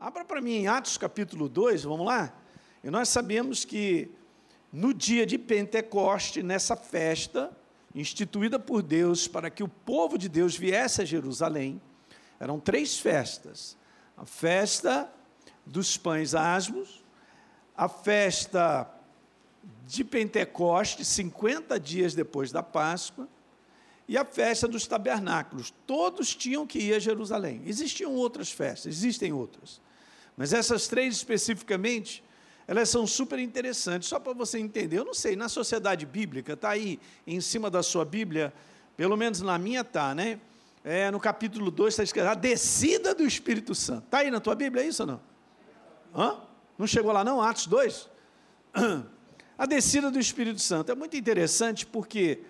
Abra para mim em Atos capítulo 2, vamos lá? E nós sabemos que no dia de Pentecoste, nessa festa, instituída por Deus para que o povo de Deus viesse a Jerusalém, eram três festas: a festa dos pães asmos, a festa de Pentecoste, 50 dias depois da Páscoa, e a festa dos tabernáculos. Todos tinham que ir a Jerusalém. Existiam outras festas, existem outras. Mas essas três especificamente, elas são super interessantes. Só para você entender, eu não sei, na sociedade bíblica, está aí em cima da sua Bíblia, pelo menos na minha está, né? É, no capítulo 2 está escrito a descida do Espírito Santo. Está aí na tua Bíblia, é isso ou não? Hã? Não chegou lá não? Atos 2? A descida do Espírito Santo. É muito interessante porque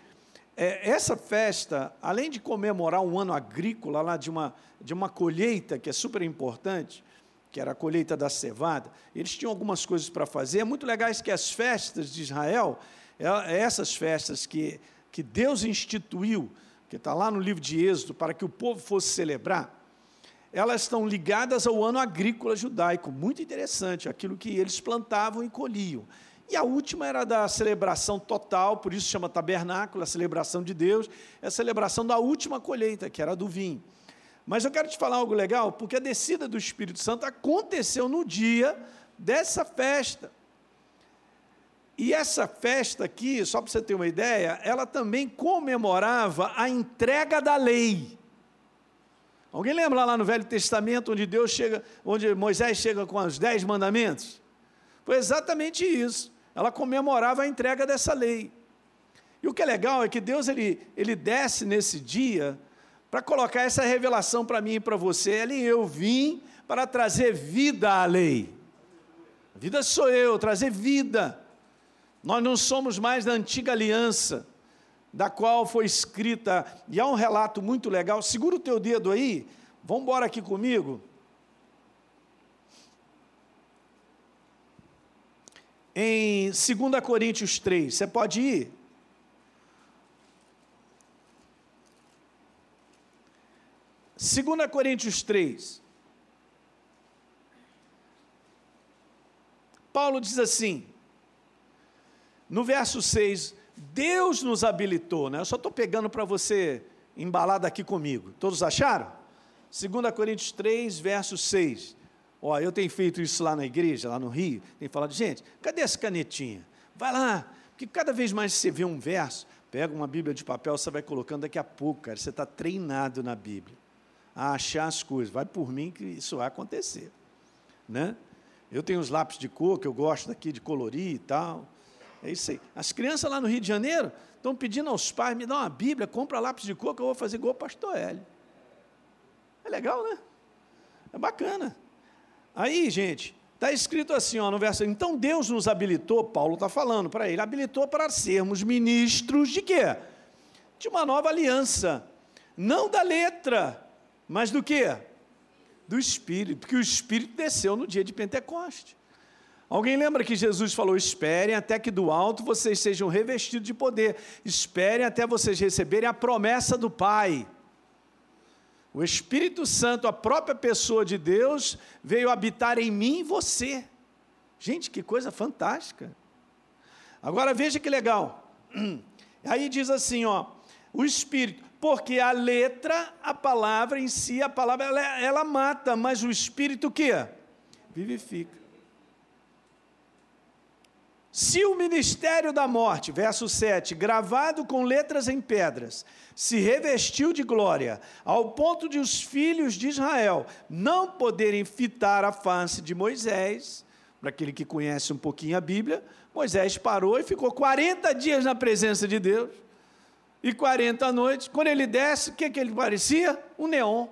é, essa festa, além de comemorar um ano agrícola lá de uma, de uma colheita que é super importante, que era a colheita da cevada, eles tinham algumas coisas para fazer. É muito legais que as festas de Israel, é, essas festas que, que Deus instituiu, que está lá no livro de Êxodo, para que o povo fosse celebrar, elas estão ligadas ao ano agrícola judaico. Muito interessante, aquilo que eles plantavam e colhiam. E a última era da celebração total, por isso chama tabernáculo, a celebração de Deus, é a celebração da última colheita, que era do vinho. Mas eu quero te falar algo legal, porque a descida do Espírito Santo aconteceu no dia dessa festa. E essa festa aqui, só para você ter uma ideia, ela também comemorava a entrega da lei. Alguém lembra lá no Velho Testamento onde Deus chega, onde Moisés chega com os dez mandamentos? Foi exatamente isso ela comemorava a entrega dessa lei. E o que é legal é que Deus ele, ele desce nesse dia para colocar essa revelação para mim e para você. Ele, eu vim para trazer vida à lei. A vida sou eu, trazer vida. Nós não somos mais da antiga aliança, da qual foi escrita, e há um relato muito legal. Segura o teu dedo aí, vamos embora aqui comigo. em 2 Coríntios 3. Você pode ir? Segunda Coríntios 3. Paulo diz assim, no verso 6, Deus nos habilitou, né? Eu só estou pegando para você embalar daqui comigo. Todos acharam? 2 Coríntios 3, verso 6. Ó, eu tenho feito isso lá na igreja, lá no Rio, tenho falado, gente, cadê essa canetinha? Vai lá, porque cada vez mais você vê um verso, pega uma Bíblia de papel, você vai colocando daqui a pouco, cara, você está treinado na Bíblia, a achar as coisas, vai por mim que isso vai acontecer, né? Eu tenho os lápis de cor, que eu gosto daqui de colorir e tal, é isso aí. As crianças lá no Rio de Janeiro estão pedindo aos pais, me dá uma Bíblia, compra lápis de cor que eu vou fazer igual o pastor Hélio. É legal, né? É bacana. Aí, gente, está escrito assim, ó, no verso. Então Deus nos habilitou, Paulo está falando para ele, habilitou para sermos ministros de quê? De uma nova aliança. Não da letra, mas do quê? Do Espírito, porque o Espírito desceu no dia de Pentecoste. Alguém lembra que Jesus falou: esperem até que do alto vocês sejam revestidos de poder, esperem até vocês receberem a promessa do Pai. O Espírito Santo, a própria pessoa de Deus, veio habitar em mim e você. Gente, que coisa fantástica. Agora veja que legal. Aí diz assim, ó, o Espírito, porque a letra, a palavra em si, a palavra ela, ela mata, mas o Espírito o que? Vivifica. Se o ministério da morte, verso 7, gravado com letras em pedras, se revestiu de glória, ao ponto de os filhos de Israel não poderem fitar a face de Moisés, para aquele que conhece um pouquinho a Bíblia, Moisés parou e ficou 40 dias na presença de Deus, e 40 noites. Quando ele desce, o que, que ele parecia? Um neon.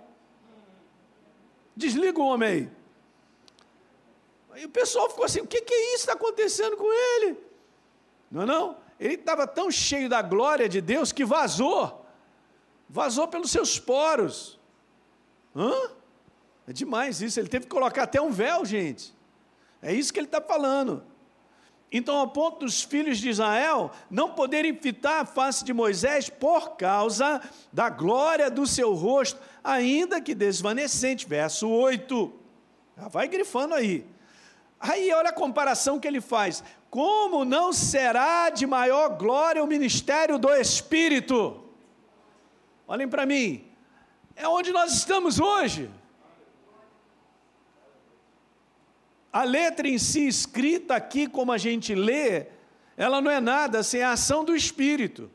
Desliga o homem aí. E o pessoal ficou assim: o que, que é isso está acontecendo com ele? Não é não? Ele estava tão cheio da glória de Deus que vazou. Vazou pelos seus poros. Hã? É demais isso. Ele teve que colocar até um véu, gente. É isso que ele está falando. Então, ao ponto dos filhos de Israel não poderem fitar a face de Moisés por causa da glória do seu rosto, ainda que desvanecente. Verso 8. Já vai grifando aí. Aí olha a comparação que ele faz. Como não será de maior glória o ministério do Espírito? Olhem para mim. É onde nós estamos hoje. A letra em si, escrita aqui como a gente lê, ela não é nada sem a ação do Espírito.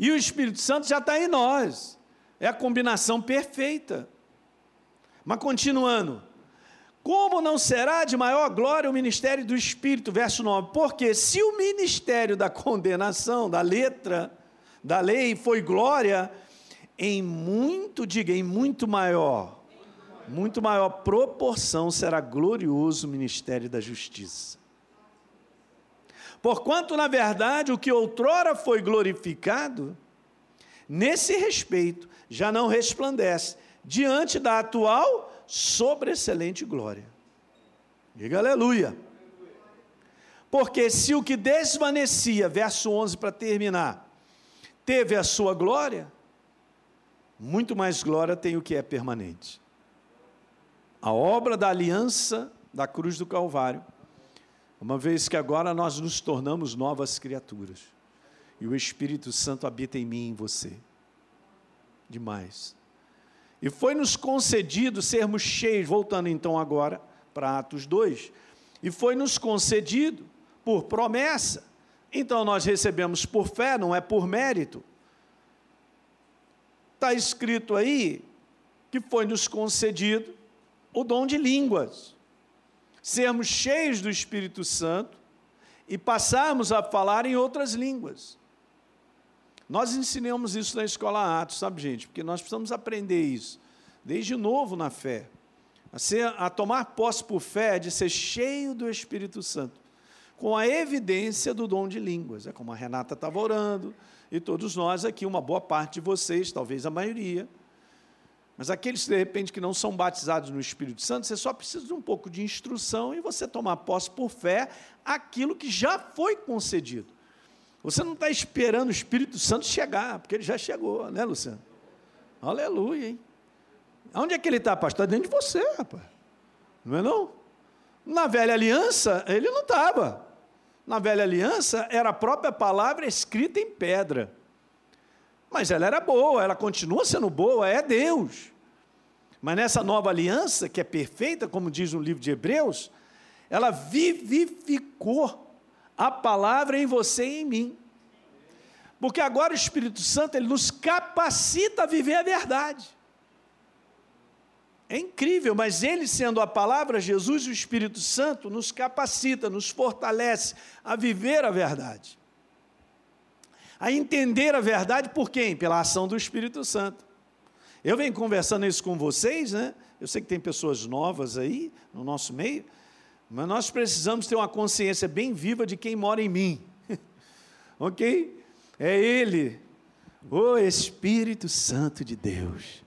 E o Espírito Santo já está em nós. É a combinação perfeita. Mas continuando. Como não será de maior glória o ministério do Espírito? Verso 9. Porque se o ministério da condenação, da letra, da lei, foi glória, em muito, diga, em muito maior, muito maior proporção será glorioso o ministério da justiça. Porquanto, na verdade, o que outrora foi glorificado, nesse respeito, já não resplandece diante da atual sobre excelente glória. Diga aleluia. Porque se o que desvanecia, verso 11 para terminar, teve a sua glória, muito mais glória tem o que é permanente. A obra da aliança da cruz do Calvário, uma vez que agora nós nos tornamos novas criaturas, e o Espírito Santo habita em mim e em você. Demais. E foi nos concedido sermos cheios, voltando então agora para Atos 2, e foi nos concedido por promessa. Então nós recebemos por fé, não é por mérito. Está escrito aí que foi nos concedido o dom de línguas, sermos cheios do Espírito Santo e passarmos a falar em outras línguas. Nós ensinamos isso na escola Atos, sabe, gente? Porque nós precisamos aprender isso, desde novo na fé. A, ser, a tomar posse por fé de ser cheio do Espírito Santo, com a evidência do dom de línguas. É como a Renata estava orando, e todos nós aqui, uma boa parte de vocês, talvez a maioria. Mas aqueles, de repente, que não são batizados no Espírito Santo, você só precisa de um pouco de instrução e você tomar posse por fé aquilo que já foi concedido. Você não está esperando o Espírito Santo chegar, porque ele já chegou, né, Luciano? Aleluia, hein? Onde é que ele está, pastor? Dentro de você, rapaz. Não é não? Na velha aliança, ele não estava. Na velha aliança, era a própria palavra escrita em pedra. Mas ela era boa, ela continua sendo boa, é Deus. Mas nessa nova aliança, que é perfeita, como diz no livro de Hebreus, ela vivificou a palavra em você e em mim. Porque agora o Espírito Santo ele nos capacita a viver a verdade. É incrível, mas ele sendo a palavra, Jesus e o Espírito Santo nos capacita, nos fortalece a viver a verdade. A entender a verdade por quem? Pela ação do Espírito Santo. Eu venho conversando isso com vocês, né? Eu sei que tem pessoas novas aí no nosso meio, mas nós precisamos ter uma consciência bem viva de quem mora em mim. ok? É Ele, o Espírito Santo de Deus.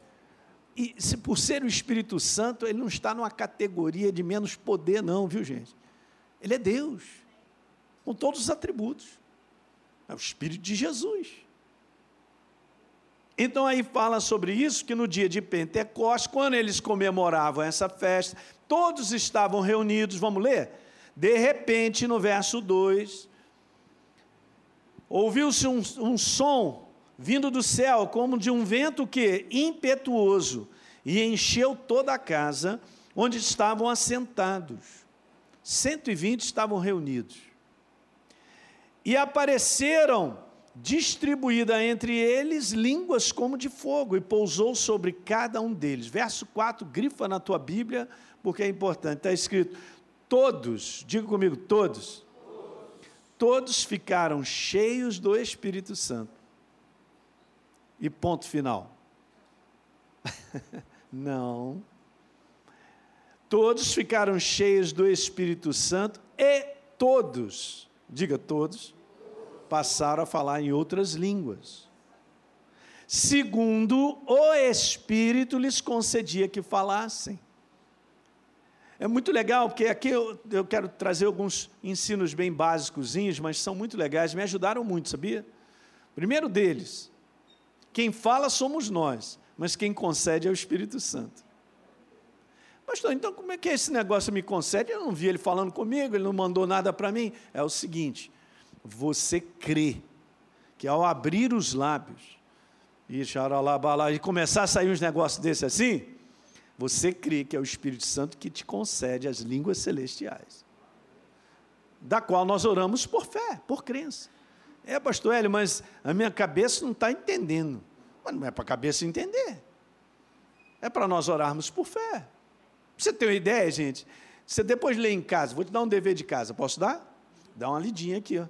E se por ser o Espírito Santo, ele não está numa categoria de menos poder, não, viu gente? Ele é Deus, com todos os atributos. É o Espírito de Jesus. Então aí fala sobre isso, que no dia de Pentecostes, quando eles comemoravam essa festa, todos estavam reunidos, vamos ler? De repente, no verso 2, ouviu-se um, um, som vindo do céu, como de um vento que impetuoso, e encheu toda a casa onde estavam assentados. 120 estavam reunidos. E apareceram distribuída entre eles línguas como de fogo, e pousou sobre cada um deles. Verso 4, grifa na tua Bíblia, porque é importante, está escrito: todos, diga comigo, todos, todos ficaram cheios do Espírito Santo. E ponto final. Não. Todos ficaram cheios do Espírito Santo e todos, diga todos, passaram a falar em outras línguas. Segundo o Espírito lhes concedia que falassem. É muito legal, porque aqui eu, eu quero trazer alguns ensinos bem básicos, mas são muito legais, me ajudaram muito, sabia? Primeiro deles, quem fala somos nós, mas quem concede é o Espírito Santo. Pastor, então como é que esse negócio me concede? Eu não vi ele falando comigo, ele não mandou nada para mim. É o seguinte: você crê que ao abrir os lábios e e começar a sair uns negócios desses assim, você crê que é o Espírito Santo que te concede as línguas celestiais, da qual nós oramos por fé, por crença. É, pastor Hélio, mas a minha cabeça não está entendendo. Mas não é para a cabeça entender. É para nós orarmos por fé. Você tem uma ideia, gente? Você depois lê em casa, vou te dar um dever de casa, posso dar? Dá uma lidinha aqui, ó.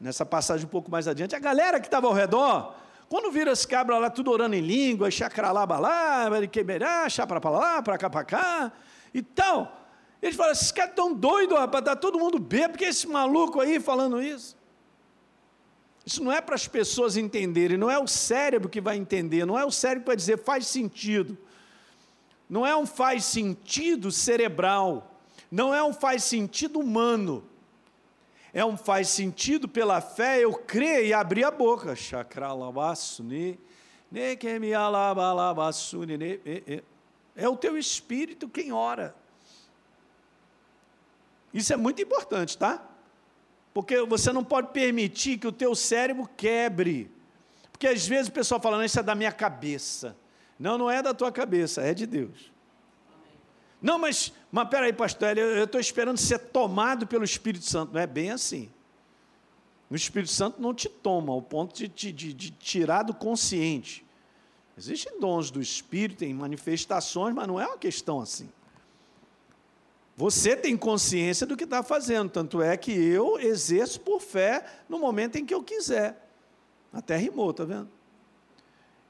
Nessa passagem um pouco mais adiante. A galera que estava ao redor, quando vira as cabras lá, tudo orando em língua, chacralabalá, queberá, lá, para cá, para cá, e tal. Eles falam, esses caras estão doidos, rapaz, está todo mundo bêbado, porque esse maluco aí falando isso. Isso não é para as pessoas entenderem, não é o cérebro que vai entender, não é o cérebro que vai dizer faz sentido. Não é um faz sentido cerebral, não é um faz sentido humano. É um faz sentido pela fé, eu creio e abrir a boca. É o teu espírito quem ora. Isso é muito importante, tá? Porque você não pode permitir que o teu cérebro quebre. Porque às vezes o pessoal fala, não, isso é da minha cabeça. Não, não é da tua cabeça, é de Deus. Não, mas, mas peraí, pastor, eu estou esperando ser tomado pelo Espírito Santo. Não é bem assim. O Espírito Santo não te toma ao ponto de, de, de, de tirar do consciente. Existem dons do Espírito, tem manifestações, mas não é uma questão assim. Você tem consciência do que está fazendo, tanto é que eu exerço por fé no momento em que eu quiser. Até rimou, está vendo?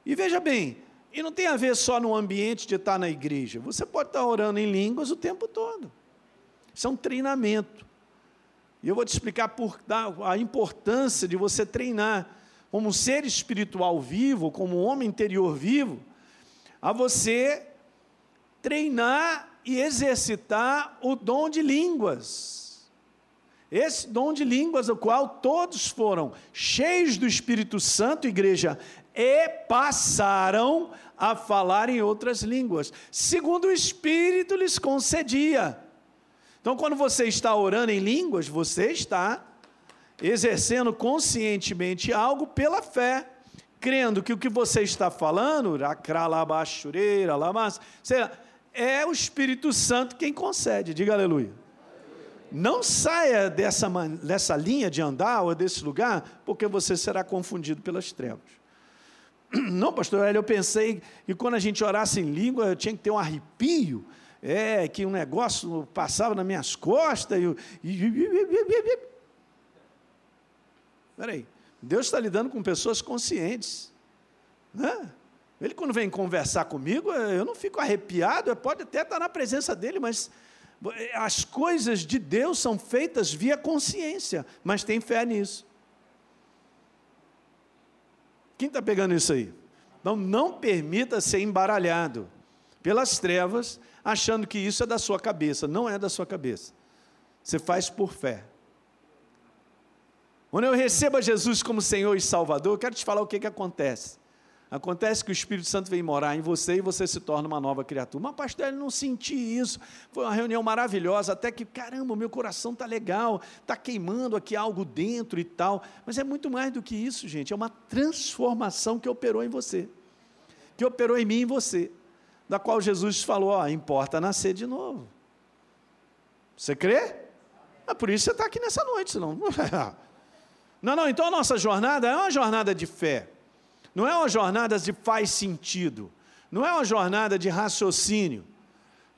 E veja bem, e não tem a ver só no ambiente de estar na igreja. Você pode estar orando em línguas o tempo todo. Isso é um treinamento. E eu vou te explicar por, a importância de você treinar como um ser espiritual vivo, como um homem interior vivo, a você treinar e exercitar o dom de línguas. Esse dom de línguas, o qual todos foram cheios do Espírito Santo, igreja, e passaram a falar em outras línguas, segundo o Espírito lhes concedia. Então, quando você está orando em línguas, você está exercendo conscientemente algo pela fé, crendo que o que você está falando, é o Espírito Santo quem concede. Diga aleluia. Não saia dessa, dessa linha de andar ou desse lugar, porque você será confundido pelas trevas. Não, pastor, eu pensei que quando a gente orasse em língua, eu tinha que ter um arrepio, é, que um negócio passava nas minhas costas. E, Peraí, Deus está lidando com pessoas conscientes. Né? Ele, quando vem conversar comigo, eu não fico arrepiado, pode até estar na presença dele, mas as coisas de Deus são feitas via consciência, mas tem fé nisso. Quem está pegando isso aí? Então, não permita ser embaralhado pelas trevas, achando que isso é da sua cabeça. Não é da sua cabeça. Você faz por fé. Quando eu recebo a Jesus como Senhor e Salvador, eu quero te falar o que, que acontece. Acontece que o Espírito Santo vem morar em você e você se torna uma nova criatura. Mas, pastor, eu não senti isso. Foi uma reunião maravilhosa, até que, caramba, meu coração está legal, está queimando aqui algo dentro e tal. Mas é muito mais do que isso, gente. É uma transformação que operou em você, que operou em mim e em você, da qual Jesus falou: ó, importa nascer de novo. Você crê? É por isso você está aqui nessa noite, senão. Não, não, então a nossa jornada é uma jornada de fé. Não é uma jornada de faz sentido, não é uma jornada de raciocínio,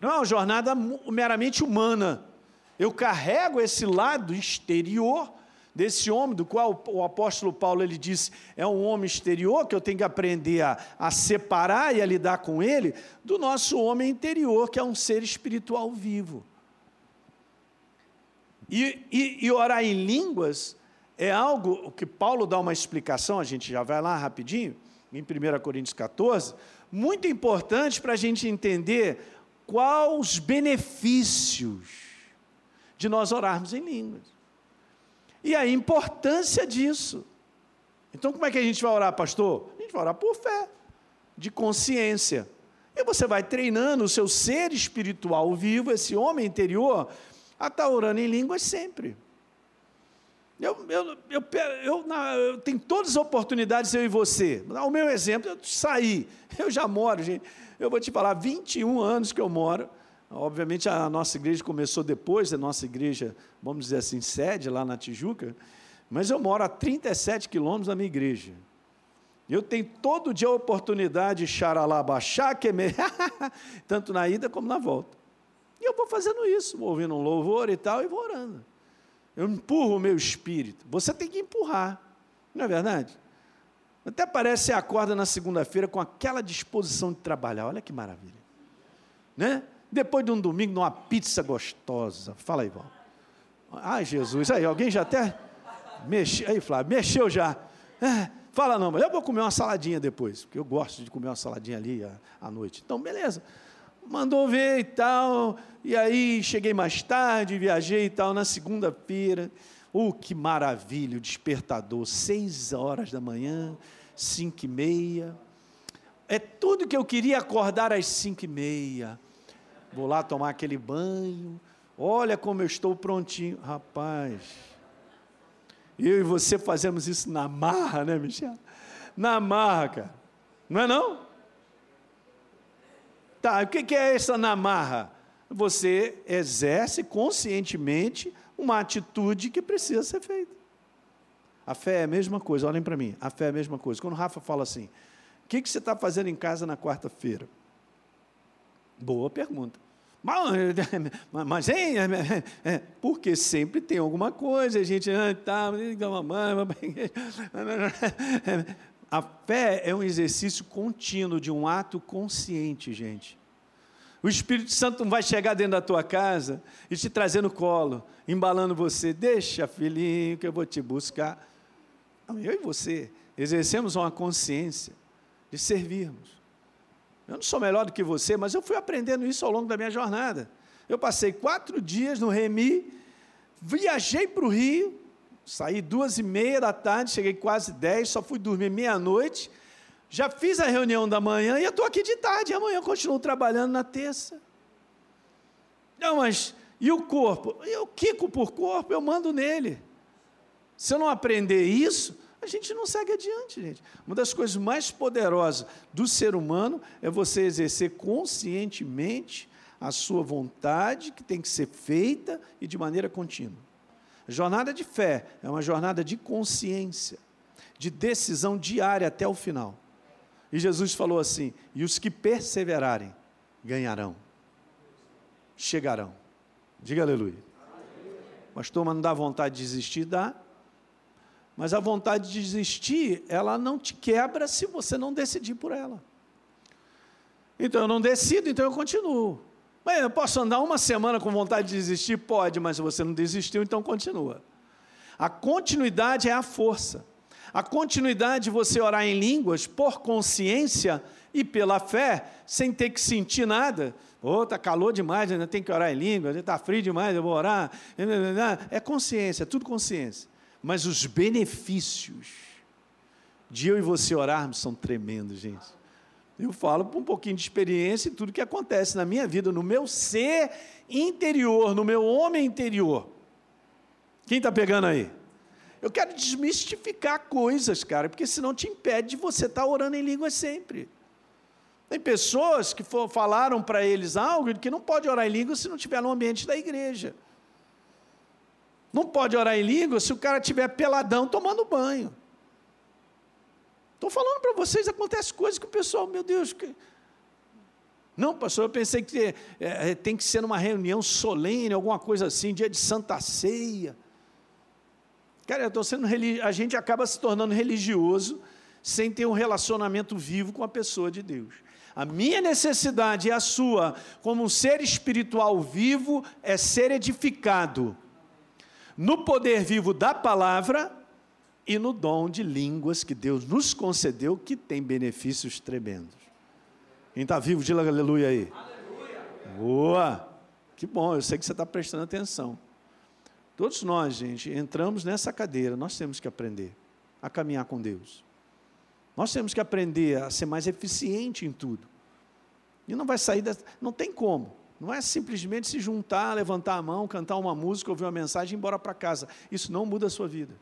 não é uma jornada meramente humana. Eu carrego esse lado exterior desse homem, do qual o apóstolo Paulo ele disse, é um homem exterior que eu tenho que aprender a, a separar e a lidar com ele, do nosso homem interior, que é um ser espiritual vivo. E, e, e orar em línguas é algo que Paulo dá uma explicação, a gente já vai lá rapidinho, em 1 Coríntios 14, muito importante para a gente entender quais os benefícios de nós orarmos em línguas. E a importância disso. Então, como é que a gente vai orar, pastor? A gente vai orar por fé, de consciência. E você vai treinando o seu ser espiritual vivo, esse homem interior, a estar orando em línguas sempre. Eu, eu, eu, eu, eu, tenho todas as oportunidades, eu e você. O meu exemplo, eu saí. Eu já moro, gente. Eu vou te falar, 21 anos que eu moro. Obviamente a nossa igreja começou depois, a nossa igreja, vamos dizer assim, sede lá na Tijuca. Mas eu moro a 37 quilômetros da minha igreja. Eu tenho todo dia a oportunidade de xaralabaxá, que tanto na ida como na volta. E eu vou fazendo isso, vou ouvindo um louvor e tal, e vou orando. Eu empurro o meu espírito. Você tem que empurrar, não é verdade? Até parece que acorda na segunda-feira com aquela disposição de trabalhar. Olha que maravilha. Né? Depois de um domingo, numa pizza gostosa. Fala aí, Val. Ai, Jesus. Aí, alguém já até mexeu. Aí, Flávio, mexeu já. É, fala não, mas eu vou comer uma saladinha depois, porque eu gosto de comer uma saladinha ali à, à noite. Então, beleza mandou ver e tal. E aí cheguei mais tarde, viajei e tal, na segunda-feira. Oh, que maravilha, o despertador, seis horas da manhã, cinco e meia. É tudo que eu queria acordar às cinco e meia. Vou lá tomar aquele banho. Olha como eu estou prontinho. Rapaz, eu e você fazemos isso na marra, né, Michel? Na marra, cara. Não é não? Tá, o que é essa namarra? Você exerce conscientemente uma atitude que precisa ser feita. A fé é a mesma coisa, olhem para mim, a fé é a mesma coisa. Quando o Rafa fala assim, o que, você está fazendo em casa na quarta-feira? Boa pergunta. Mas, mas hein, é, é, porque sempre tem alguma coisa, a gente tá, a fé é um exercício contínuo de um ato consciente, gente. O Espírito Santo não vai chegar dentro da tua casa e te trazer no colo, embalando você. Deixa, filhinho, que eu vou te buscar. Eu e você exercemos uma consciência de servirmos. Eu não sou melhor do que você, mas eu fui aprendendo isso ao longo da minha jornada. Eu passei quatro dias no Remi, viajei para o Rio, Saí duas e meia da tarde, cheguei quase dez, só fui dormir meia-noite. Já fiz a reunião da manhã e eu estou aqui de tarde. Amanhã eu continuo trabalhando na terça. Não, mas e o corpo? Eu quico por corpo, eu mando nele. Se eu não aprender isso, a gente não segue adiante, gente. Uma das coisas mais poderosas do ser humano é você exercer conscientemente a sua vontade, que tem que ser feita e de maneira contínua. Jornada de fé é uma jornada de consciência, de decisão diária até o final. E Jesus falou assim: e os que perseverarem ganharão, chegarão. Diga aleluia. Pastor, mas não dá vontade de desistir? Dá. Mas a vontade de desistir, ela não te quebra se você não decidir por ela. Então eu não decido, então eu continuo. Mas eu posso andar uma semana com vontade de desistir? Pode, mas você não desistiu, então continua. A continuidade é a força. A continuidade de você orar em línguas por consciência e pela fé, sem ter que sentir nada. Pô, oh, calor demais, ainda tem que orar em línguas, está frio demais, eu vou orar. É consciência, é tudo consciência. Mas os benefícios de eu e você orarmos são tremendos, gente. Eu falo por um pouquinho de experiência e tudo que acontece na minha vida, no meu ser interior, no meu homem interior. Quem está pegando aí? Eu quero desmistificar coisas, cara, porque senão te impede de você estar tá orando em língua sempre. Tem pessoas que for, falaram para eles algo que não pode orar em língua se não estiver no ambiente da igreja. Não pode orar em língua se o cara estiver peladão tomando banho. Estou falando para vocês, acontece coisas que o pessoal, meu Deus, que... não, pastor, eu pensei que é, é, tem que ser numa reunião solene, alguma coisa assim, dia de Santa Ceia. Cara, eu estou sendo a gente acaba se tornando religioso sem ter um relacionamento vivo com a pessoa de Deus. A minha necessidade e a sua, como um ser espiritual vivo, é ser edificado no poder vivo da palavra e no dom de línguas que Deus nos concedeu, que tem benefícios tremendos. Quem está vivo, diga aleluia aí. Aleluia. Boa! Que bom, eu sei que você está prestando atenção. Todos nós, gente, entramos nessa cadeira, nós temos que aprender a caminhar com Deus. Nós temos que aprender a ser mais eficiente em tudo. E não vai sair, da, não tem como. Não é simplesmente se juntar, levantar a mão, cantar uma música, ouvir uma mensagem e ir embora para casa. Isso não muda a sua vida.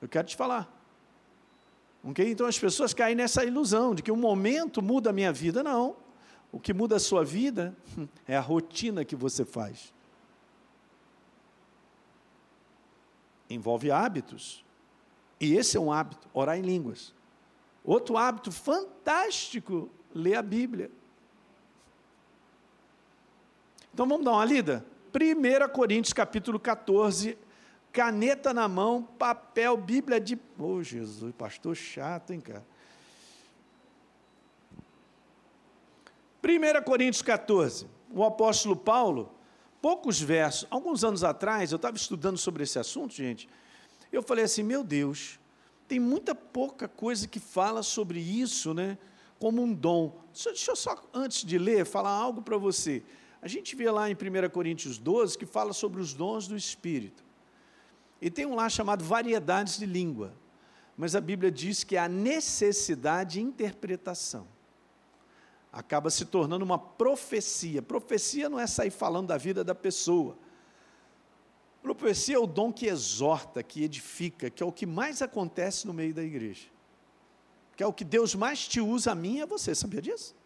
Eu quero te falar. Okay? Então as pessoas caem nessa ilusão de que um momento muda a minha vida. Não. O que muda a sua vida é a rotina que você faz. Envolve hábitos. E esse é um hábito, orar em línguas. Outro hábito fantástico, ler a Bíblia. Então vamos dar uma lida? 1 Coríntios capítulo 14, caneta na mão, papel, Bíblia de. Oh, Jesus, pastor chato, hein, cara? 1 Coríntios 14, o apóstolo Paulo, poucos versos, alguns anos atrás, eu estava estudando sobre esse assunto, gente, eu falei assim: meu Deus, tem muita pouca coisa que fala sobre isso, né? Como um dom. Deixa eu só, antes de ler, falar algo para você. A gente vê lá em 1 Coríntios 12 que fala sobre os dons do Espírito. E tem um lá chamado variedades de língua. Mas a Bíblia diz que a necessidade de interpretação acaba se tornando uma profecia. Profecia não é sair falando da vida da pessoa. Profecia é o dom que exorta, que edifica, que é o que mais acontece no meio da igreja. Que é o que Deus mais te usa a mim a você, sabia disso?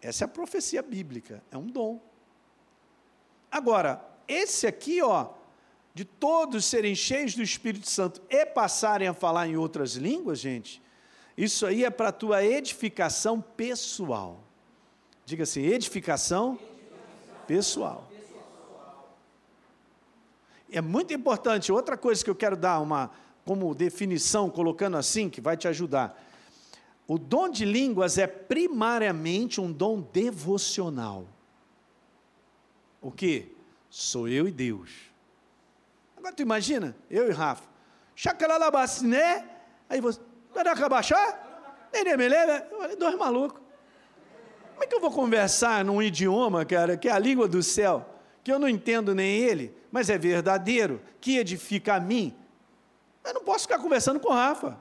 Essa é a profecia bíblica, é um dom. Agora, esse aqui, ó, de todos serem cheios do Espírito Santo e passarem a falar em outras línguas, gente, isso aí é para a tua edificação pessoal. Diga assim, edificação, edificação. pessoal. É muito importante, outra coisa que eu quero dar uma como definição, colocando assim, que vai te ajudar. O dom de línguas é primariamente um dom devocional. O que? Sou eu e Deus. Agora tu imagina, eu e Rafa. Chacalalabaciné, aí você. Caracabaxá? Neremelé, dois malucos. Como é que eu vou conversar num idioma, cara, que é a língua do céu, que eu não entendo nem ele, mas é verdadeiro, que edifica a mim? Eu não posso ficar conversando com o Rafa.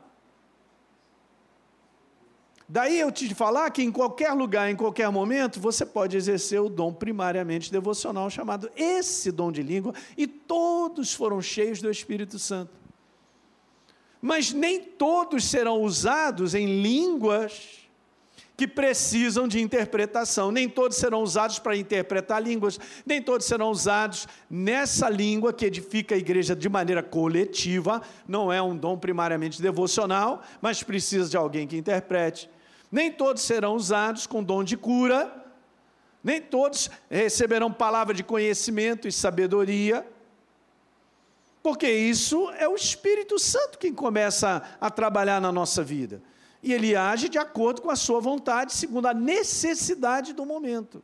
Daí eu te falar que em qualquer lugar, em qualquer momento, você pode exercer o dom primariamente devocional chamado esse dom de língua, e todos foram cheios do Espírito Santo. Mas nem todos serão usados em línguas que precisam de interpretação. Nem todos serão usados para interpretar línguas, nem todos serão usados nessa língua que edifica a igreja de maneira coletiva. Não é um dom primariamente devocional, mas precisa de alguém que interprete. Nem todos serão usados com dom de cura, nem todos receberão palavra de conhecimento e sabedoria, porque isso é o Espírito Santo quem começa a, trabalhar na nossa vida. E ele age de acordo com a sua vontade, segundo a necessidade do momento.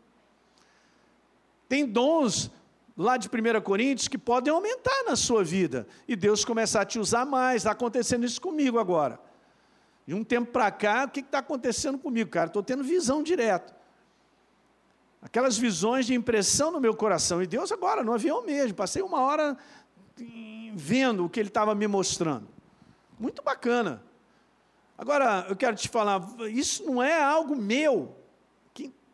Tem dons lá de 1 Coríntios que podem aumentar na sua vida. E Deus começar a te usar mais. Está acontecendo isso comigo agora. De um tempo para cá, o que está acontecendo comigo, cara? Estou tendo visão direto. Aquelas visões de impressão no meu coração. E Deus agora, no avião mesmo, passei uma hora vendo o que Ele estava me mostrando. Muito bacana. Agora, eu quero te falar, isso não é algo meu.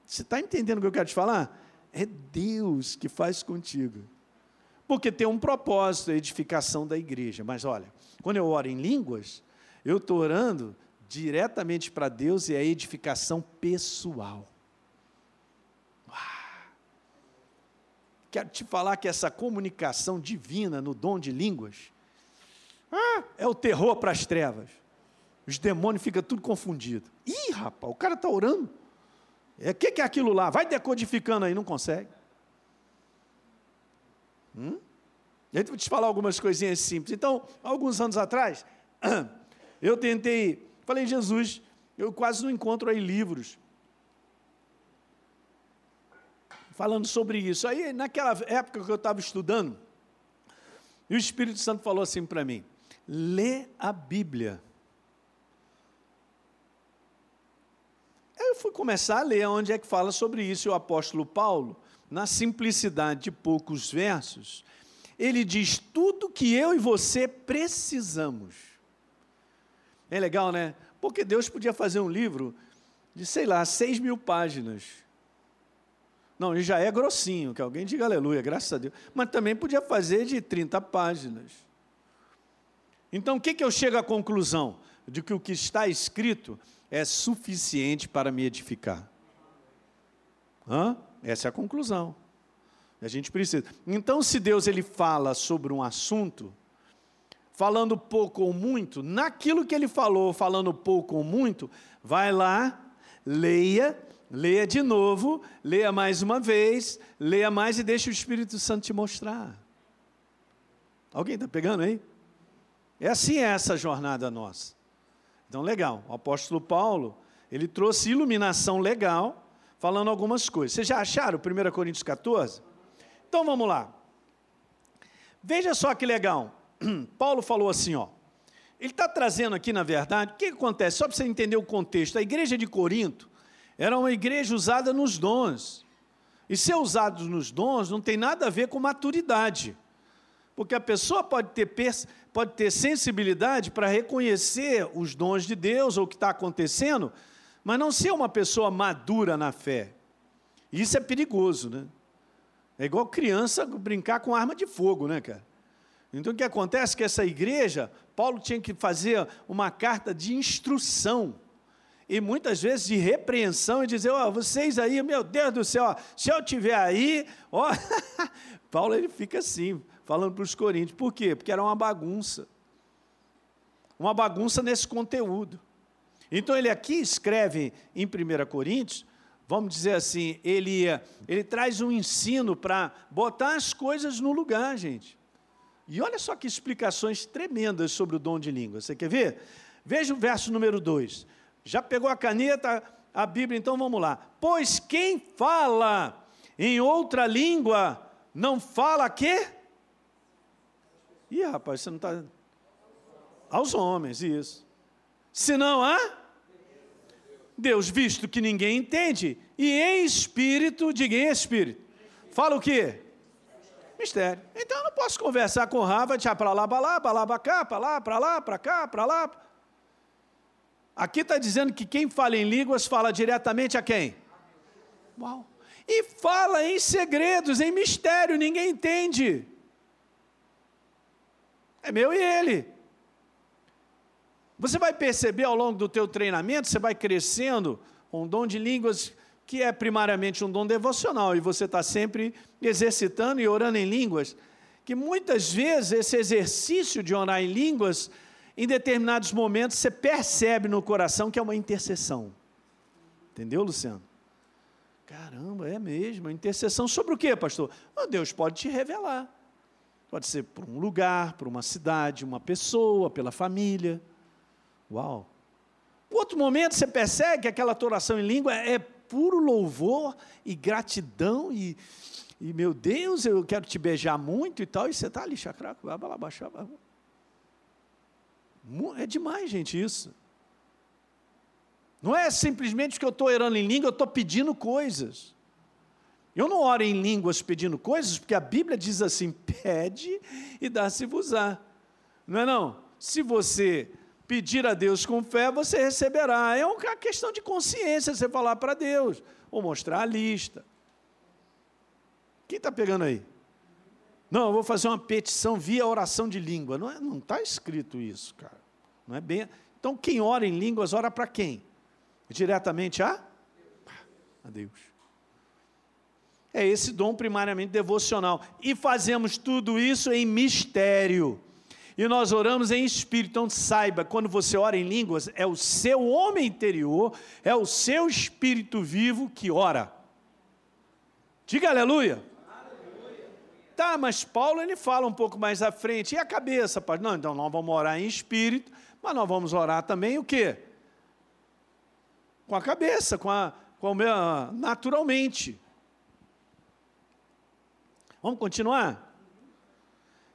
você está entendendo o que eu quero te falar? É Deus que faz contigo. Porque tem um propósito, a edificação da igreja. Mas olha, quando eu oro em línguas, eu estou orando diretamente para Deus e a edificação pessoal. Quero te falar que essa comunicação divina no dom de línguas ah, é o terror para as trevas. Os demônios ficam tudo confundido. Ih, rapaz, o cara está orando. O é, que, que é aquilo lá? Vai decodificando aí, não consegue. Hum? Eu vou te falar algumas coisinhas simples. Então, alguns anos atrás, eu tentei Falei, Jesus, eu quase não encontro aí livros falando sobre isso. Aí, naquela época que eu estava estudando, e o Espírito Santo falou assim para mim: lê a Bíblia. Eu fui começar a ler onde é que fala sobre isso. E o apóstolo Paulo, na simplicidade de poucos versos, ele diz tudo que eu e você precisamos é legal, né? Porque Deus podia fazer um livro de, sei lá, 6 mil páginas. Não, ele já é grossinho, que alguém diga aleluia, graças a Deus. Mas também podia fazer de 30 páginas. Então, o que, que eu chego à conclusão? De que o que está escrito é suficiente para me edificar. Hã? Essa é a conclusão. A gente precisa. Então, se Deus ele fala sobre um assunto, falando pouco ou muito, naquilo que ele falou, falando pouco ou muito, vai lá, leia, leia de novo, leia mais uma vez, leia mais e deixa o Espírito Santo te mostrar. Alguém está pegando aí? É assim essa jornada nossa. Então, legal. O apóstolo Paulo, ele trouxe iluminação legal, falando algumas coisas. Vocês já acharam 1 Coríntios 14? Então vamos lá. Veja só que legal. Paulo falou assim, ó. Ele está trazendo aqui, na verdade, o que acontece? Só para você entender o contexto. A igreja de Corinto era uma igreja usada nos dons. E ser usado nos dons não tem nada a ver com maturidade. Porque a pessoa pode ter, pode ter sensibilidade para reconhecer os dons de Deus ou o que está acontecendo, mas não ser uma pessoa madura na fé. Isso é perigoso, né? É igual criança brincar com arma de fogo, né, cara? Então o que acontece é que essa igreja, Paulo tinha que fazer uma carta de instrução. E muitas vezes de repreensão e dizer, ó, oh, vocês aí, meu Deus do céu, se eu tiver aí, ó, Paulo ele fica assim, falando para os coríntios. Por quê? Porque era uma bagunça. Uma bagunça nesse conteúdo. Então ele aqui escreve em 1 Coríntios vamos dizer assim, ele, ele traz um ensino para botar as coisas no lugar, gente. E olha só que explicações tremendas sobre o dom de língua. Você quer ver? Veja o verso número 2. Já pegou a caneta, a Bíblia, então vamos lá. Pois quem fala em outra língua não fala quê? Ih, rapaz, você não está. Aos homens, isso. Senão a. Deus, visto que ninguém entende, e em espírito, diga em espírito. Fala o quê? Mistério. Então eu não posso conversar com o Harvard, para lá, para lá, para lá, para cá, para lá, para lá, para cá, para lá. Aqui está dizendo que quem fala em línguas fala diretamente a quem? Uau. E fala em segredos, em mistério, ninguém entende. É meu e ele. Você vai perceber ao longo do teu treinamento, você vai crescendo um dom de línguas que é primariamente um dom devocional, e você está sempre exercitando e orando em línguas, que muitas vezes esse exercício de orar em línguas, em determinados momentos, você percebe no coração que é uma intercessão. Entendeu, Luciano? Caramba, é mesmo. Intercessão sobre o quê, pastor? Oh, Deus pode te revelar. Pode ser por um lugar, por uma cidade, uma pessoa, pela família. Uau! Outro momento você percebe que aquela oração em língua é puro louvor e gratidão e, e meu Deus, eu quero te beijar muito e tal, e você está ali, chacraco, é demais, gente, isso. Não é simplesmente que eu estou orando em língua, eu estou pedindo coisas. Eu não oro em línguas pedindo coisas, porque a Bíblia diz assim: pede e dá-se-vos-á. Não é não? Se você pedir a Deus com fé, você receberá. É uma questão de consciência você falar para Deus, ou mostrar a lista. Quem está pegando aí? Não, eu vou fazer uma petição via oração de língua. Não está é, escrito isso, cara. Não é bem. Então, quem ora em línguas, ora para quem? Diretamente a? A Deus. É esse dom primariamente devocional. E fazemos tudo isso em mistério. E nós oramos em espírito. Então saiba, quando você ora em línguas, é o seu homem interior, é o seu espírito vivo que ora. Diga aleluia. Tá, mas Paulo ele fala um pouco mais à frente. E a cabeça, pai? Não, então nós vamos orar em espírito, mas nós vamos orar também o quê? Com a cabeça, com a, com a naturalmente. Vamos continuar?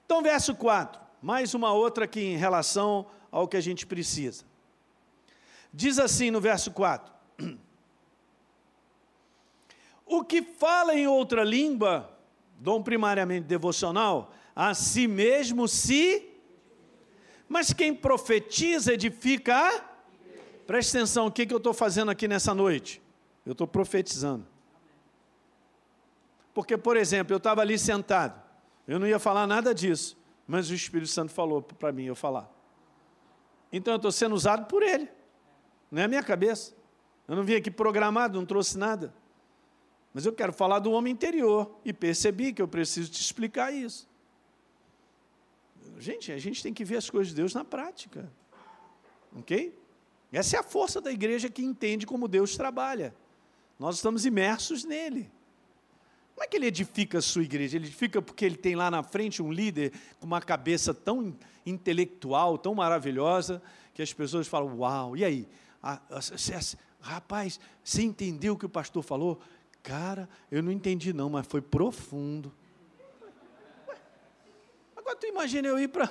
Então, verso 4 mais uma outra aqui em relação ao que a gente precisa. Diz assim no verso 4: O que fala em outra língua, dom primariamente devocional, a si mesmo se. Mas quem profetiza edifica a. Preste atenção, o que, que eu estou fazendo aqui nessa noite? Eu estou profetizando. Porque, por exemplo, eu estava ali sentado, eu não ia falar nada disso, mas o Espírito Santo falou para mim eu falar. Então eu estou sendo usado por Ele, não é a minha cabeça. Eu não vim aqui programado, não trouxe nada. Mas eu quero falar do homem interior e percebi que eu preciso te explicar isso. Gente, a gente tem que ver as coisas de Deus na prática. Ok? Essa é a força da igreja que entende como Deus trabalha. Nós estamos imersos nele. Como é que ele edifica a sua igreja? Ele edifica porque ele tem lá na frente um líder com uma cabeça tão intelectual, tão maravilhosa, que as pessoas falam: Uau, e aí? rapaz, você entendeu o que o pastor falou? Cara, eu não entendi não, mas foi profundo. Agora tu imagina eu ir para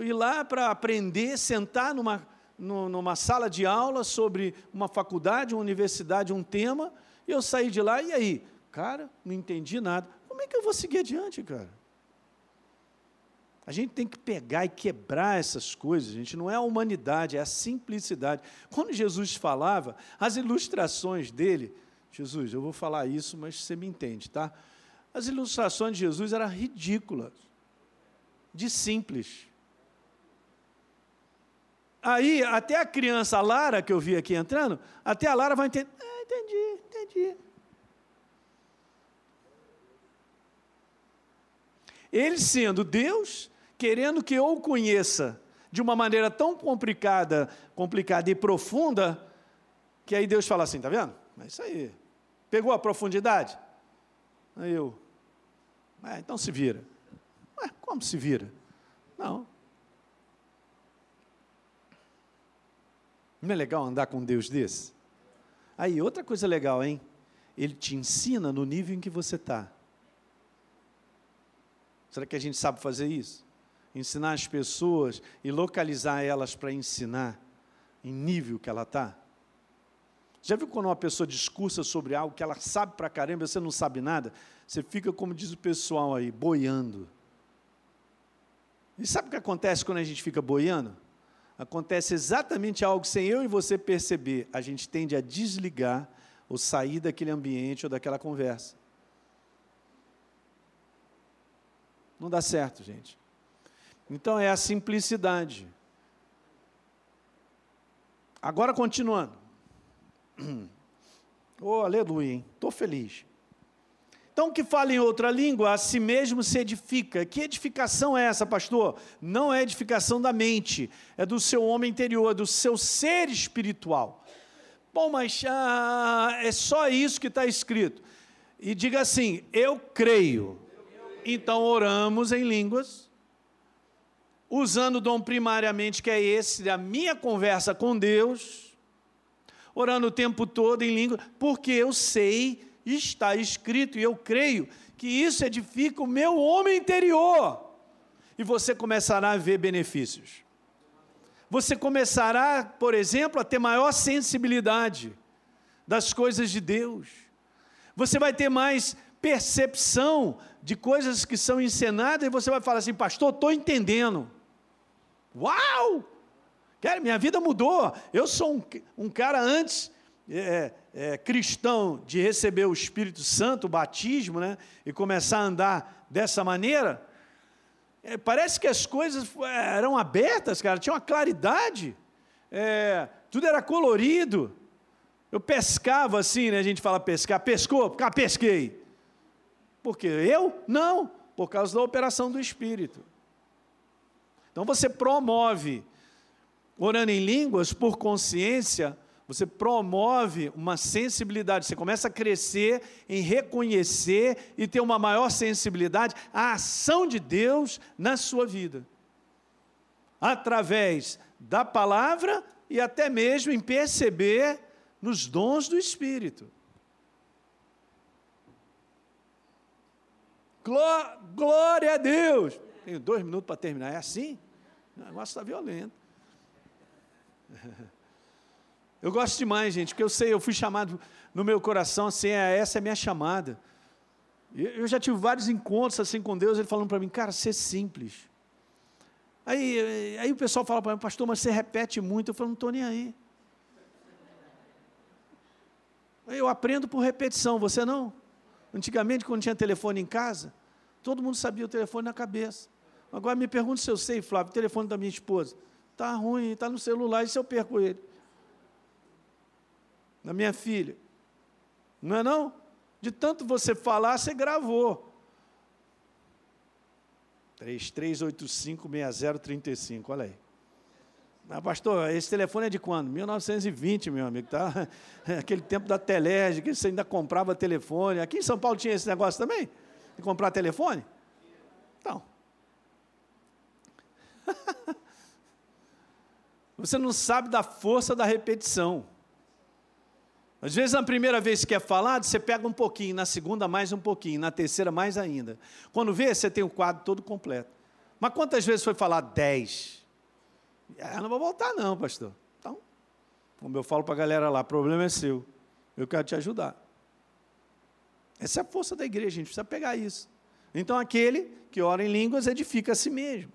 ir lá para aprender, sentar numa, numa sala de aula sobre uma faculdade, uma universidade, um tema, e eu sair de lá, e aí? Cara, não entendi nada. Como é que eu vou seguir adiante, cara? A gente tem que pegar e quebrar essas coisas, gente não é a humanidade, é a simplicidade. Quando Jesus falava, as ilustrações dele, Jesus, eu vou falar isso, mas você me entende, tá? As ilustrações de Jesus eram ridículas, de simples. Aí, até a criança a Lara, que eu vi aqui entrando, até a Lara vai entender. Ah, entendi, entendi. Ele sendo Deus, querendo que eu o conheça de uma maneira tão complicada, complicada e profunda, que aí Deus fala assim, tá vendo? É isso aí. Pegou a profundidade? Aí eu, é, então se vira. Ué, como se vira? Não. Não é legal andar com Deus desse? Aí, outra coisa legal, hein? Ele te ensina no nível em que você está. Será que a gente sabe fazer isso? Ensinar as pessoas e localizar elas para ensinar em nível que ela está? Já viu quando uma pessoa discursa sobre algo que ela sabe para caramba e você não sabe nada? Você fica, como diz o pessoal aí, boiando. E sabe o que acontece quando a gente fica boiando? Acontece exatamente algo sem eu e você perceber. A gente tende a desligar ou sair daquele ambiente ou daquela conversa. Não dá certo, gente. Então é a simplicidade. Agora continuando. Oh, aleluia, hein? Estou feliz. Então, que fala em outra língua, a si mesmo se edifica. Que edificação é essa, pastor? Não é edificação da mente, é do seu homem interior, do seu ser espiritual. Bom, mas ah, é só isso que está escrito. E diga assim: eu creio então oramos em línguas, usando o dom primariamente que é esse, da minha conversa com Deus, orando o tempo todo em língua, porque eu sei, está escrito, e eu creio que isso edifica o meu homem interior. E você começará a ver benefícios. Você começará, por exemplo, a ter maior sensibilidade das coisas de Deus. Você vai ter mais percepção de coisas que são encenadas e você vai falar assim, pastor, estou entendendo. Uau! Cara, minha vida mudou. Eu sou um, um cara antes é, é, cristão de receber o Espírito Santo, o batismo, né? E começar a andar dessa maneira. É, parece que as coisas eram abertas, cara, tinha uma claridade. É, tudo era colorido. Eu pescava assim, né? A gente fala pescar, pescou, ah, pesquei. Porque eu? Não, por causa da operação do Espírito. Então você promove, orando em línguas por consciência, você promove uma sensibilidade, você começa a crescer em reconhecer e ter uma maior sensibilidade à ação de Deus na sua vida. Através da palavra e até mesmo em perceber nos dons do Espírito. Glória a Deus! Tenho dois minutos para terminar. É assim? O negócio está violento. Eu gosto demais, gente, porque eu sei, eu fui chamado no meu coração, assim, é, essa é a minha chamada. Eu já tive vários encontros assim com Deus, ele falando para mim, cara, ser simples. Aí, aí o pessoal fala para mim, pastor, mas você repete muito. Eu falo, não estou nem aí. Eu aprendo por repetição, você não? Antigamente, quando tinha telefone em casa, todo mundo sabia o telefone na cabeça. Agora me pergunta se eu sei, Flávio, o telefone da minha esposa. Está ruim, está no celular, e se eu perco ele? Da minha filha. Não é não? De tanto você falar, você gravou. 33856035, olha aí. Mas, pastor, esse telefone é de quando? 1920, meu amigo, tá? Aquele tempo da Telege, que você ainda comprava telefone. Aqui em São Paulo tinha esse negócio também? De comprar telefone? Então. Você não sabe da força da repetição. Às vezes, na primeira vez que é falado, você pega um pouquinho, na segunda, mais um pouquinho, na terceira, mais ainda. Quando vê, você tem o quadro todo completo. Mas quantas vezes foi falado? Dez. Eu não vou voltar, não, pastor. Então, como eu falo para a galera lá, problema é seu. Eu quero te ajudar. Essa é a força da igreja, a gente precisa pegar isso. Então, aquele que ora em línguas edifica a si mesmo.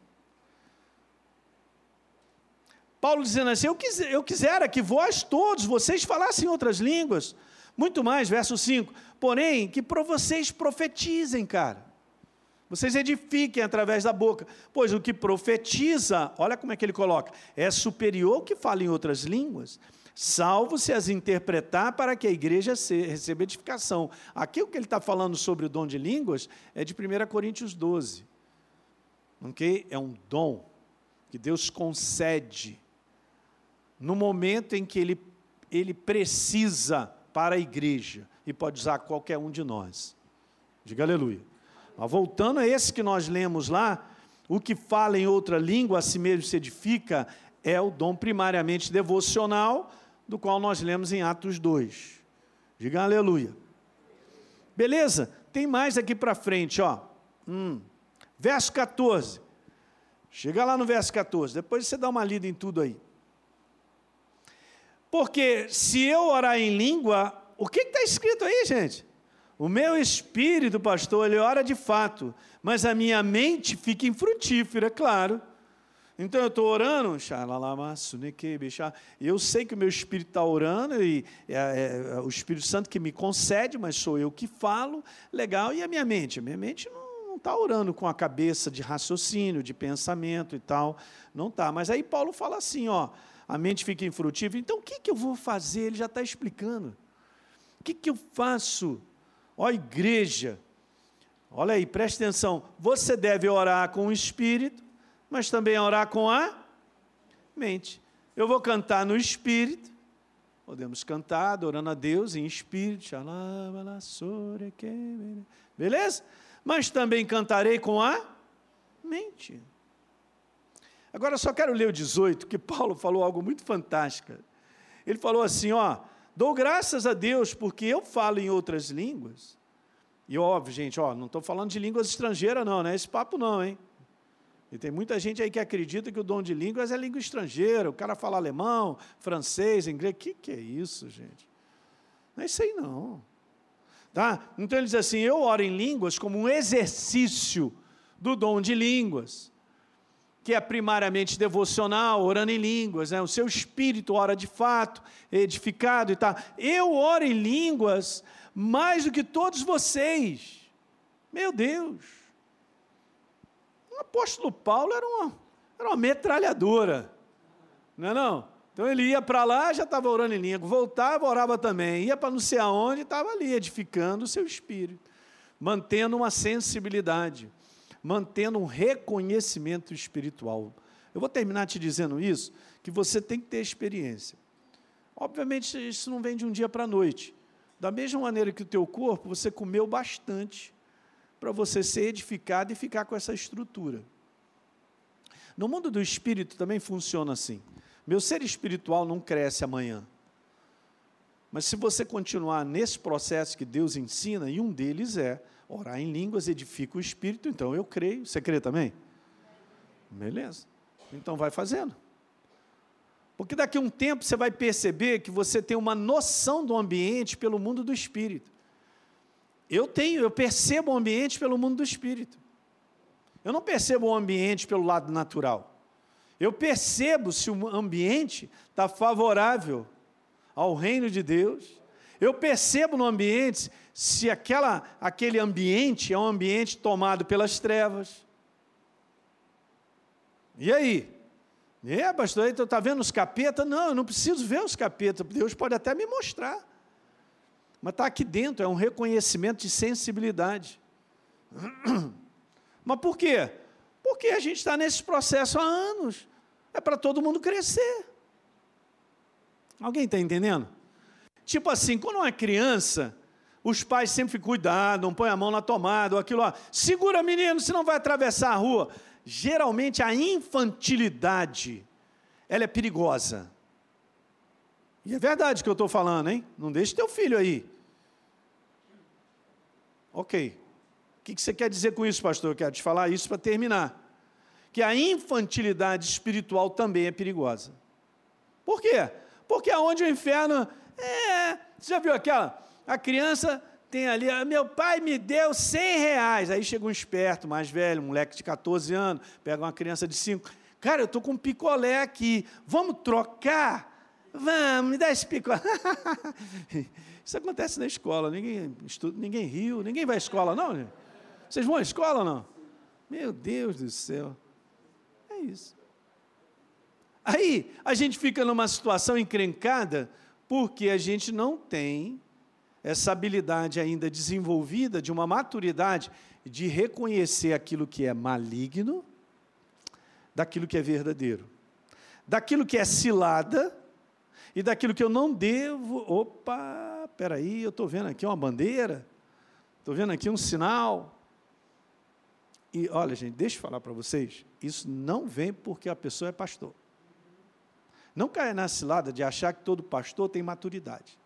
Paulo dizendo assim: eu, quis, eu quisera que vós todos, vocês falassem outras línguas. Muito mais, verso 5. Porém, que para vocês profetizem, cara. Vocês edifiquem através da boca, pois o que profetiza, olha como é que ele coloca, é superior ao que fala em outras línguas, salvo se as interpretar para que a igreja receba edificação. Aqui o que ele está falando sobre o dom de línguas é de 1 Coríntios 12. Ok? É um dom que Deus concede no momento em que ele, ele precisa para a igreja e pode usar qualquer um de nós. Diga aleluia. Voltando a esse que nós lemos lá, o que fala em outra língua a si mesmo se edifica é o dom primariamente devocional, do qual nós lemos em Atos 2. Diga aleluia. Beleza? Tem mais aqui para frente, ó. Hum. Verso 14. Chega lá no verso 14, depois você dá uma lida em tudo aí. Porque se eu orar em língua, o que está escrito aí, gente? O meu espírito, pastor, ele ora de fato, mas a minha mente fica infrutífera, claro. Então eu estou orando, eu sei que o meu espírito está orando, e é, é, é, o Espírito Santo que me concede, mas sou eu que falo, legal, e a minha mente? A minha mente não está orando com a cabeça de raciocínio, de pensamento e tal, não está. Mas aí Paulo fala assim, ó, a mente fica infrutífera, então o que, que eu vou fazer? Ele já está explicando. O que, que eu faço? Ó igreja, olha aí, preste atenção. Você deve orar com o espírito, mas também orar com a mente. Eu vou cantar no espírito, podemos cantar adorando a Deus em espírito, beleza? Mas também cantarei com a mente. Agora só quero ler o 18, que Paulo falou algo muito fantástico. Ele falou assim: ó, Dou graças a Deus porque eu falo em outras línguas. E óbvio, gente, ó, não estou falando de línguas estrangeiras, não, não é esse papo, não, hein? E tem muita gente aí que acredita que o dom de línguas é língua estrangeira. O cara fala alemão, francês, inglês. Que, que é isso, gente? Não é isso aí, não. Tá? Então ele diz assim: eu oro em línguas como um exercício do dom de línguas que é primariamente devocional, orando em línguas, né? o seu espírito ora de fato, edificado e tal. Eu oro em línguas mais do que todos vocês. Meu Deus! O apóstolo Paulo era uma, era uma metralhadora, não é não? Então ele ia para lá, já estava orando em língua, voltava, orava também, ia para não sei aonde, estava ali edificando o seu espírito, mantendo uma sensibilidade mantendo um reconhecimento espiritual. Eu vou terminar te dizendo isso, que você tem que ter experiência. Obviamente, isso não vem de um dia para a noite. Da mesma maneira que o teu corpo, você comeu bastante para você ser edificado e ficar com essa estrutura. No mundo do espírito também funciona assim. Meu ser espiritual não cresce amanhã. Mas se você continuar nesse processo que Deus ensina, e um deles é Orar em línguas edifica o espírito, então eu creio. Você crê também? Beleza. Então vai fazendo. Porque daqui a um tempo você vai perceber que você tem uma noção do ambiente pelo mundo do espírito. Eu tenho, eu percebo o ambiente pelo mundo do espírito. Eu não percebo o ambiente pelo lado natural. Eu percebo se o ambiente está favorável ao reino de Deus Eu percebo no ambiente se aquela, aquele ambiente é um ambiente tomado pelas trevas. E aí? É, pastor, então está vendo os capetas? Não, eu não preciso ver os capetas, Deus pode até me mostrar. Mas está aqui dentro, é um reconhecimento de sensibilidade. Mas por quê? Porque a gente está nesse processo há anos. É para todo mundo crescer. Alguém está entendendo? Tipo assim, quando uma criança, os pais sempre não põe a mão na tomada, ou aquilo lá, segura menino, senão vai atravessar a rua. Geralmente a infantilidade, ela é perigosa. E é verdade que eu estou falando, hein? Não deixe teu filho aí. Ok. O que você quer dizer com isso, pastor? Eu quero te falar isso para terminar. Que a infantilidade espiritual também é perigosa. Por quê? Porque aonde o inferno é. Você já viu aquela? A criança tem ali, ah, meu pai me deu 100 reais. Aí chega um esperto, mais velho, um moleque de 14 anos, pega uma criança de 5. Cara, eu estou com um picolé aqui, vamos trocar? Vamos, me dá esse picolé. Isso acontece na escola, ninguém, estuda, ninguém riu, ninguém vai à escola, não? Vocês vão à escola ou não? Meu Deus do céu. É isso. Aí a gente fica numa situação encrencada porque a gente não tem essa habilidade ainda desenvolvida de uma maturidade de reconhecer aquilo que é maligno daquilo que é verdadeiro, daquilo que é cilada e daquilo que eu não devo. Opa, peraí, eu estou vendo aqui uma bandeira, estou vendo aqui um sinal. E olha, gente, deixa eu falar para vocês: isso não vem porque a pessoa é pastor. Não caia na cilada de achar que todo pastor tem maturidade.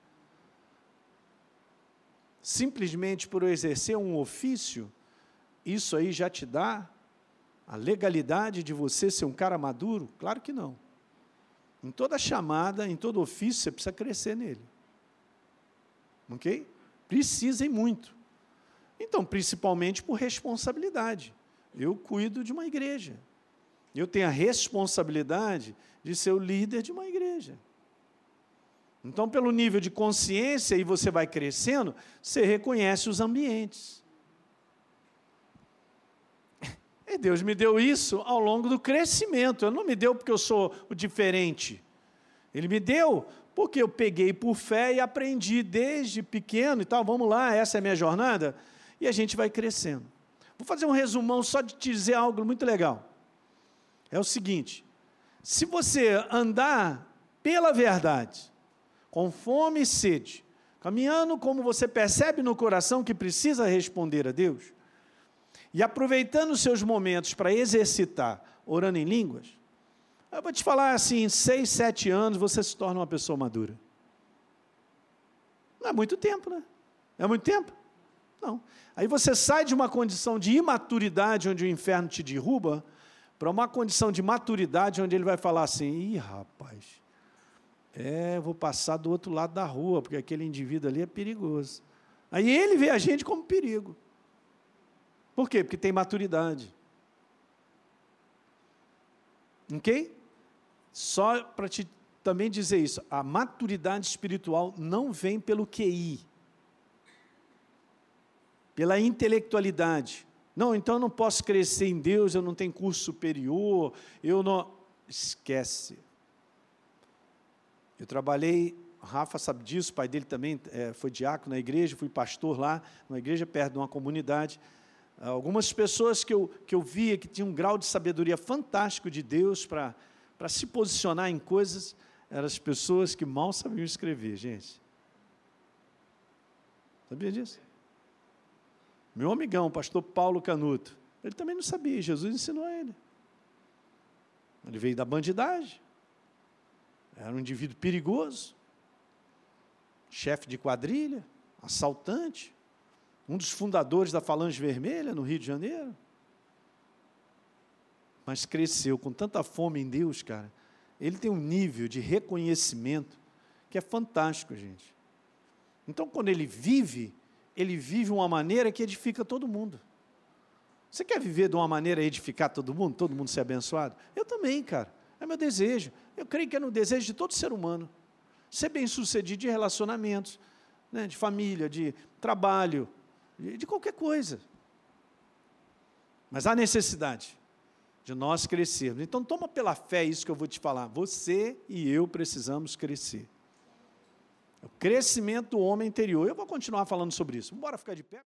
Simplesmente por exercer um ofício, isso aí já te dá a legalidade de você ser um cara maduro? Claro que não. Em toda chamada, em todo ofício, você precisa crescer nele. Ok? Precisem muito. Então, principalmente por responsabilidade. Eu cuido de uma igreja. Eu tenho a responsabilidade de ser o líder de uma igreja. Então, pelo nível de consciência, e você vai crescendo, você reconhece os ambientes. E Deus me deu isso ao longo do crescimento. Ele não me deu porque eu sou o diferente. Ele me deu porque eu peguei por fé e aprendi desde pequeno e tal. Vamos lá, essa é a minha jornada. E a gente vai crescendo. Vou fazer um resumão só de te dizer algo muito legal. É o seguinte: se você andar pela verdade, com fome e sede, caminhando como você percebe no coração que precisa responder a Deus, e aproveitando os seus momentos para exercitar, orando em línguas, eu vou te falar assim, em seis, sete anos você se torna uma pessoa madura. Não é muito tempo, né? É muito tempo? Não. Aí você sai de uma condição de imaturidade, onde o inferno te derruba, para uma condição de maturidade, onde ele vai falar assim: ih, rapaz, é, vou passar do outro lado da rua, porque aquele indivíduo ali é perigoso. Aí ele vê a gente como perigo. Por quê? Porque tem maturidade. Ok? Só para te também dizer isso, a maturidade espiritual não vem pelo QI, pela intelectualidade. Não, então eu não posso crescer em Deus, eu não tenho curso superior, eu não. Esquece. Eu trabalhei, Rafa sabe disso, o pai dele também é, foi diácono na igreja, fui pastor lá, numa igreja perto de uma comunidade. Algumas pessoas que eu, que eu via que tinham um grau de sabedoria fantástico de Deus para se posicionar em coisas, eram as pessoas que mal sabiam escrever, gente. Sabia disso? Meu amigão, pastor Paulo Canuto, ele também não sabia, Jesus ensinou a ele. Ele veio da bandidagem. Era um indivíduo perigoso, chefe de quadrilha, assaltante, um dos fundadores da Falange Vermelha no Rio de Janeiro. Mas cresceu com tanta fome em Deus, cara. Ele tem um nível de reconhecimento que é fantástico, gente. Então, quando ele vive, ele vive uma maneira que edifica todo mundo. Você quer viver de uma maneira edificar todo mundo, todo mundo ser abençoado? Eu também, cara. É meu desejo. Eu creio que é no desejo de todo ser humano. Ser bem sucedido de relacionamentos, né, de família, de trabalho, de, de qualquer coisa. Mas há necessidade de nós crescermos. Então, toma pela fé isso que eu vou te falar. Você e eu precisamos crescer. O crescimento do homem interior. Eu vou continuar falando sobre isso. Bora ficar de pé.